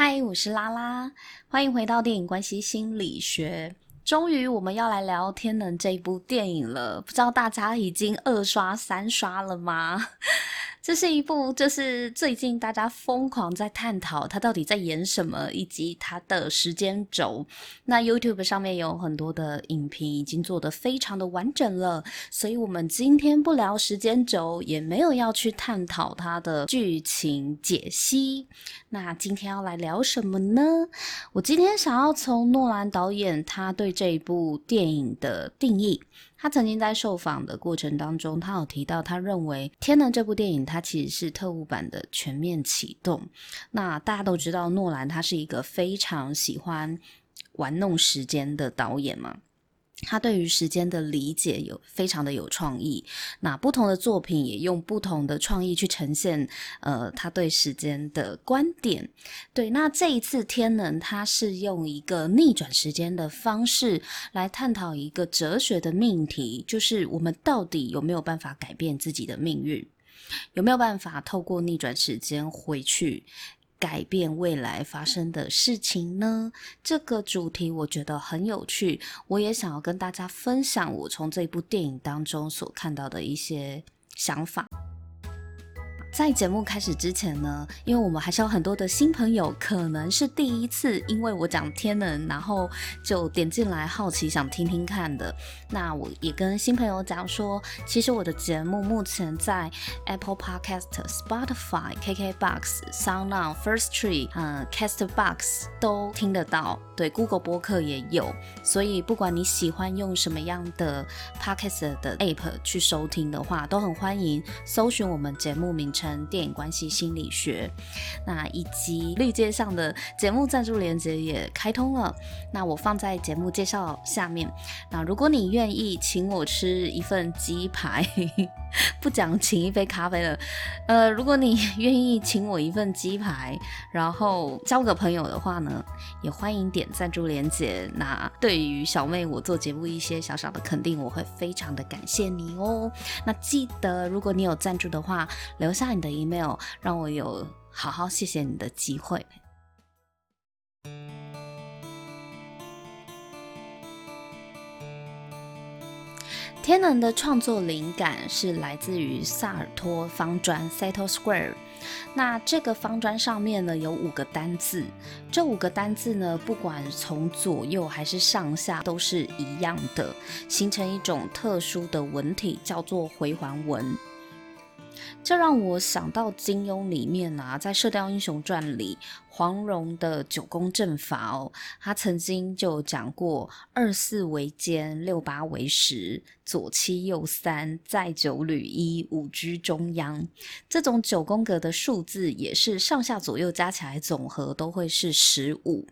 嗨，我是拉拉，欢迎回到电影关系心理学。终于，我们要来聊《天能》这部电影了。不知道大家已经二刷、三刷了吗？这是一部，就是最近大家疯狂在探讨它到底在演什么，以及它的时间轴。那 YouTube 上面有很多的影评，已经做得非常的完整了。所以，我们今天不聊时间轴，也没有要去探讨它的剧情解析。那今天要来聊什么呢？我今天想要从诺兰导演他对这一部电影的定义。他曾经在受访的过程当中，他有提到，他认为《天能》这部电影，它其实是特务版的全面启动。那大家都知道，诺兰他是一个非常喜欢玩弄时间的导演嘛。他对于时间的理解有非常的有创意，那不同的作品也用不同的创意去呈现，呃，他对时间的观点。对，那这一次天能，他是用一个逆转时间的方式来探讨一个哲学的命题，就是我们到底有没有办法改变自己的命运，有没有办法透过逆转时间回去。改变未来发生的事情呢？这个主题我觉得很有趣，我也想要跟大家分享我从这部电影当中所看到的一些想法。在节目开始之前呢，因为我们还是有很多的新朋友，可能是第一次因为我讲天能，然后就点进来好奇想听听看的。那我也跟新朋友讲说，其实我的节目目前在 Apple Podcast、Spotify、KKBox、SoundOn、First Tree、嗯、Castbox 都听得到，对，Google 播客也有。所以不管你喜欢用什么样的 Podcast 的 App 去收听的话，都很欢迎搜寻我们节目名成。电影关系心理学，那以及绿界上的节目赞助连接也开通了，那我放在节目介绍下面。那如果你愿意请我吃一份鸡排，不讲请一杯咖啡了，呃，如果你 愿意请我一份鸡排，然后交个朋友的话呢，也欢迎点赞助连接。那对于小妹我做节目一些小小的肯定，我会非常的感谢你哦。那记得如果你有赞助的话，留下你的 email，让我有好好谢谢你的机会。天能的创作灵感是来自于萨尔托方砖 （Sato Square）。那这个方砖上面呢，有五个单字，这五个单字呢，不管从左右还是上下都是一样的，形成一种特殊的文体，叫做回环纹。这让我想到金庸里面啊，在《射雕英雄传》里，黄蓉的九宫阵法哦，他曾经就讲过：二四为肩，六八为十，左七右三，再九履一，五居中央。这种九宫格的数字也是上下左右加起来总和都会是十五。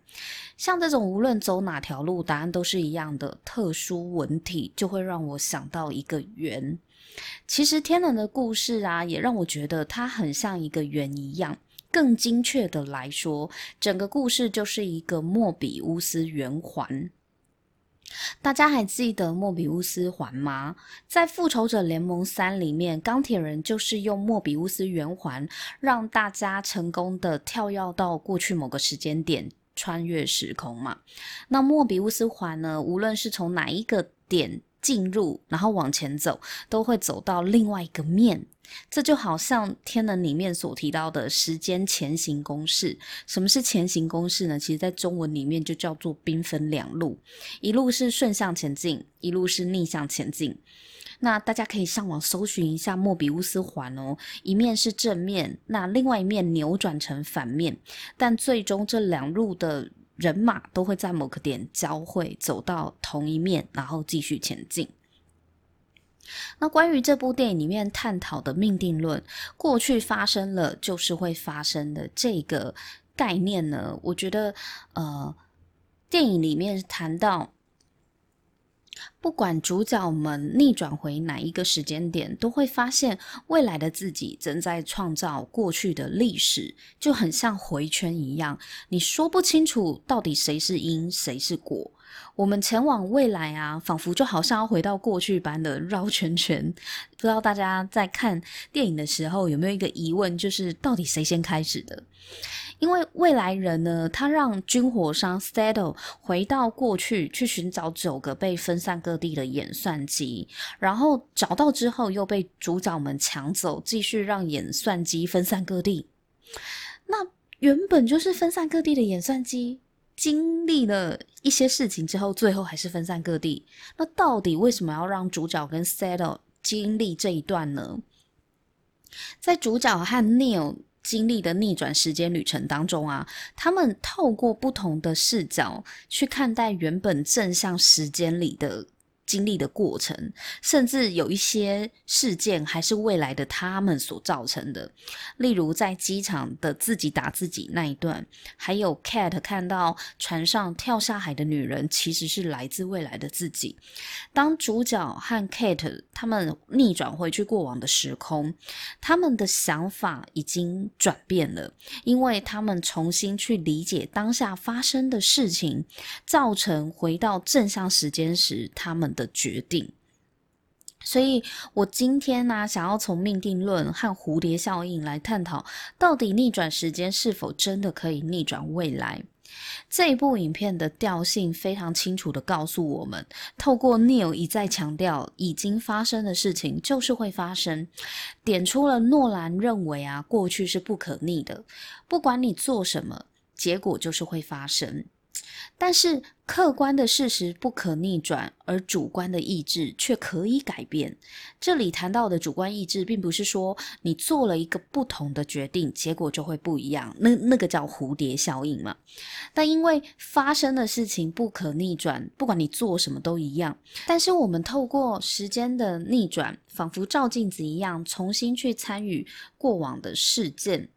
像这种无论走哪条路，答案都是一样的特殊文体，就会让我想到一个圆。其实天能的故事啊，也让我觉得它很像一个圆一样。更精确的来说，整个故事就是一个莫比乌斯圆环。大家还记得莫比乌斯环吗？在《复仇者联盟三》里面，钢铁人就是用莫比乌斯圆环，让大家成功的跳跃到过去某个时间点，穿越时空嘛。那莫比乌斯环呢，无论是从哪一个点，进入，然后往前走，都会走到另外一个面。这就好像天能里面所提到的时间前行公式。什么是前行公式呢？其实在中文里面就叫做兵分两路，一路是顺向前进，一路是逆向前进。那大家可以上网搜寻一下莫比乌斯环哦，一面是正面，那另外一面扭转成反面，但最终这两路的。人马都会在某个点交汇，走到同一面，然后继续前进。那关于这部电影里面探讨的命定论，过去发生了就是会发生的这个概念呢，我觉得，呃，电影里面谈到。不管主角们逆转回哪一个时间点，都会发现未来的自己正在创造过去的历史，就很像回圈一样。你说不清楚到底谁是因，谁是果，我们前往未来啊，仿佛就好像要回到过去般的绕圈圈。不知道大家在看电影的时候有没有一个疑问，就是到底谁先开始的？因为未来人呢，他让军火商 Stato 回到过去去寻找九个被分散各地的演算机，然后找到之后又被主角们抢走，继续让演算机分散各地。那原本就是分散各地的演算机。经历了一些事情之后，最后还是分散各地。那到底为什么要让主角跟 Seto 经历这一段呢？在主角和 Neil 经历的逆转时间旅程当中啊，他们透过不同的视角去看待原本正向时间里的。经历的过程，甚至有一些事件还是未来的他们所造成的。例如在机场的自己打自己那一段，还有 Cat 看到船上跳下海的女人其实是来自未来的自己。当主角和 Cat 他们逆转回去过往的时空，他们的想法已经转变了，因为他们重新去理解当下发生的事情，造成回到正向时间时他们的决定，所以我今天呢、想要从命定论和蝴蝶效应来探讨，到底逆转时间是否真的可以逆转未来？这一部影片的调性非常清楚地告诉我们，透过 Neil 一再强调，已经发生的事情就是会发生，点出了诺兰认为啊，过去是不可逆的，不管你做什么，结果就是会发生。但是客观的事实不可逆转，而主观的意志却可以改变。这里谈到的主观意志，并不是说你做了一个不同的决定，结果就会不一样。那那个叫蝴蝶效应嘛。但因为发生的事情不可逆转，不管你做什么都一样。但是我们透过时间的逆转，仿佛照镜子一样，重新去参与过往的事件。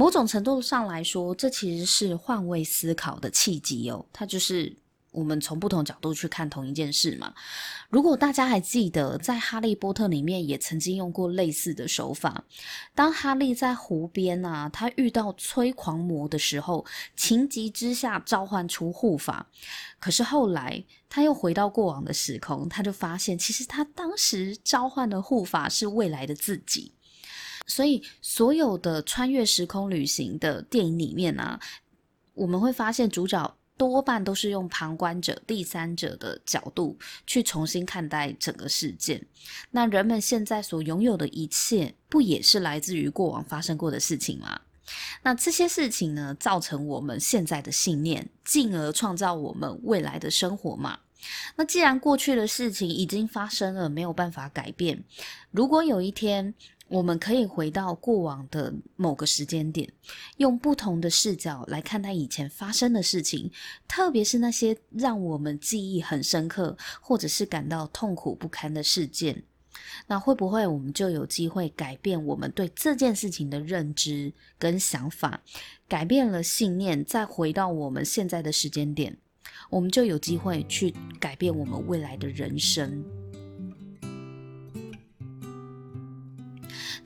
某种程度上来说，这其实是换位思考的契机哦。它就是我们从不同角度去看同一件事嘛。如果大家还记得，在《哈利波特》里面也曾经用过类似的手法。当哈利在湖边啊，他遇到催狂魔的时候，情急之下召唤出护法。可是后来他又回到过往的时空，他就发现，其实他当时召唤的护法是未来的自己。所以，所有的穿越时空旅行的电影里面啊，我们会发现主角多半都是用旁观者、第三者的角度去重新看待整个事件。那人们现在所拥有的一切，不也是来自于过往发生过的事情吗？那这些事情呢，造成我们现在的信念，进而创造我们未来的生活嘛？那既然过去的事情已经发生了，没有办法改变，如果有一天，我们可以回到过往的某个时间点，用不同的视角来看待以前发生的事情，特别是那些让我们记忆很深刻，或者是感到痛苦不堪的事件。那会不会我们就有机会改变我们对这件事情的认知跟想法，改变了信念，再回到我们现在的时间点，我们就有机会去改变我们未来的人生。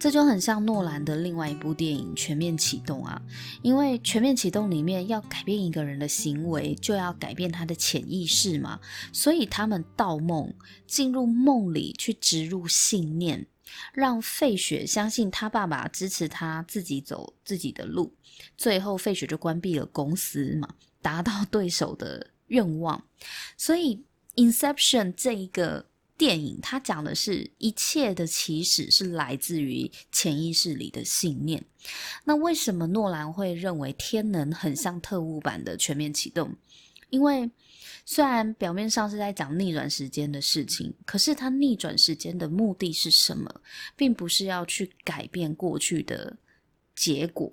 这就很像诺兰的另外一部电影《全面启动》啊，因为《全面启动》里面要改变一个人的行为，就要改变他的潜意识嘛，所以他们盗梦，进入梦里去植入信念，让费雪相信他爸爸支持他自己走自己的路，最后费雪就关闭了公司嘛，达到对手的愿望，所以《Inception》这一个。电影它讲的是一切的起始是来自于潜意识里的信念。那为什么诺兰会认为《天能》很像特务版的《全面启动》？因为虽然表面上是在讲逆转时间的事情，可是它逆转时间的目的是什么？并不是要去改变过去的结果。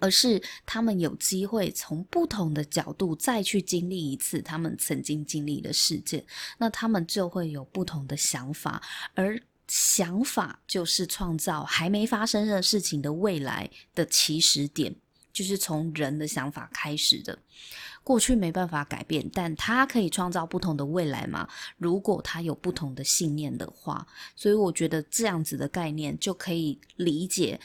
而是他们有机会从不同的角度再去经历一次他们曾经经历的事件，那他们就会有不同的想法，而想法就是创造还没发生的事情的未来的起始点，就是从人的想法开始的。过去没办法改变，但他可以创造不同的未来嘛？如果他有不同的信念的话，所以我觉得这样子的概念就可以理解。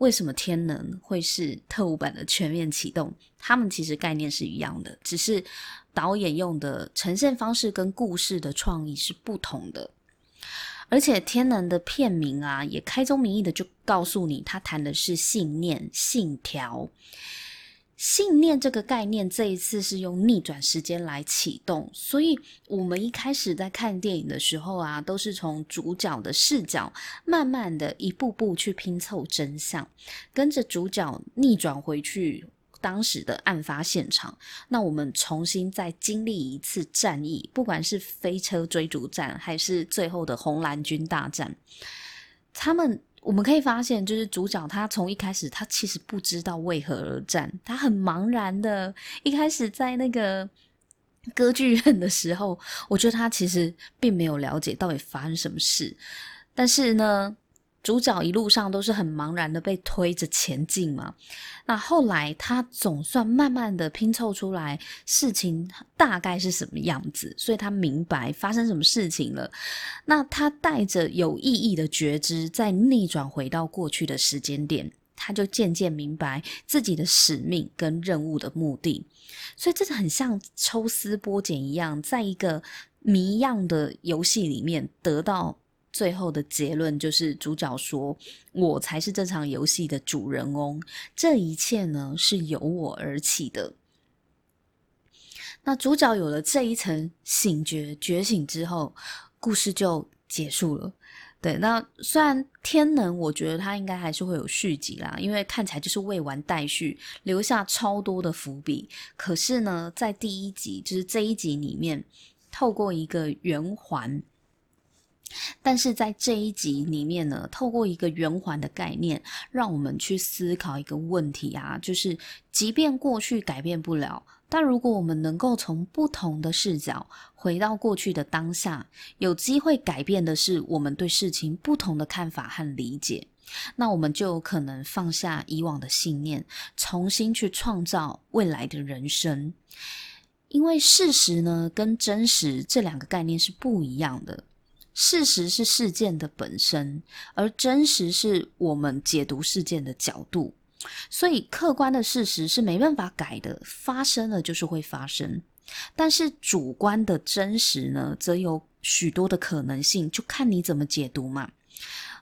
为什么天能会是特务版的全面启动？他们其实概念是一样的，只是导演用的呈现方式跟故事的创意是不同的。而且天能的片名啊，也开宗明义的就告诉你，他谈的是信念、信条。信念这个概念，这一次是用逆转时间来启动，所以我们一开始在看电影的时候啊，都是从主角的视角，慢慢的一步步去拼凑真相，跟着主角逆转回去当时的案发现场。那我们重新再经历一次战役，不管是飞车追逐战，还是最后的红蓝军大战，他们。我们可以发现，就是主角他从一开始，他其实不知道为何而战，他很茫然的。一开始在那个歌剧院的时候，我觉得他其实并没有了解到底发生什么事，但是呢。主角一路上都是很茫然的被推着前进嘛，那后来他总算慢慢的拼凑出来事情大概是什么样子，所以他明白发生什么事情了。那他带着有意义的觉知，再逆转回到过去的时间点，他就渐渐明白自己的使命跟任务的目的。所以这是很像抽丝剥茧一样，在一个谜样的游戏里面得到。最后的结论就是，主角说：“我才是这场游戏的主人翁，这一切呢是由我而起的。”那主角有了这一层醒觉觉醒之后，故事就结束了。对，那虽然天能，我觉得他应该还是会有续集啦，因为看起来就是未完待续，留下超多的伏笔。可是呢，在第一集，就是这一集里面，透过一个圆环。但是在这一集里面呢，透过一个圆环的概念，让我们去思考一个问题啊，就是即便过去改变不了，但如果我们能够从不同的视角回到过去的当下，有机会改变的是我们对事情不同的看法和理解，那我们就有可能放下以往的信念，重新去创造未来的人生。因为事实呢，跟真实这两个概念是不一样的。事实是事件的本身，而真实是我们解读事件的角度。所以，客观的事实是没办法改的，发生了就是会发生。但是，主观的真实呢，则有许多的可能性，就看你怎么解读嘛。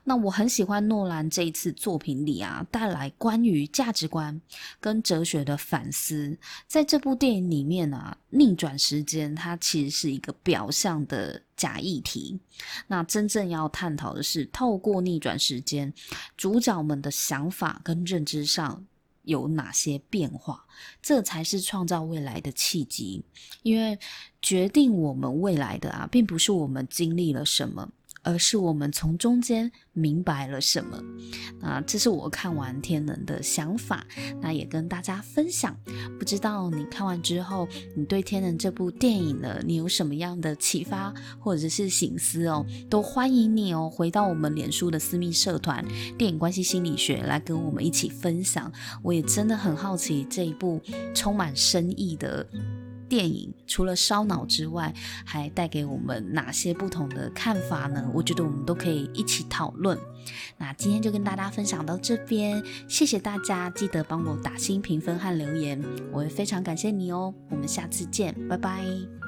那我很喜欢诺兰这一次作品里啊，带来关于价值观跟哲学的反思。在这部电影里面啊，逆转时间它其实是一个表象的假议题。那真正要探讨的是，透过逆转时间，主角们的想法跟认知上有哪些变化，这才是创造未来的契机。因为决定我们未来的啊，并不是我们经历了什么。而是我们从中间明白了什么？那这是我看完《天能》的想法，那也跟大家分享。不知道你看完之后，你对《天能》这部电影呢，你有什么样的启发或者是醒思哦？都欢迎你哦，回到我们脸书的私密社团“电影关系心理学”来跟我们一起分享。我也真的很好奇这一部充满深意的。电影除了烧脑之外，还带给我们哪些不同的看法呢？我觉得我们都可以一起讨论。那今天就跟大家分享到这边，谢谢大家，记得帮我打新评分和留言，我会非常感谢你哦。我们下次见，拜拜。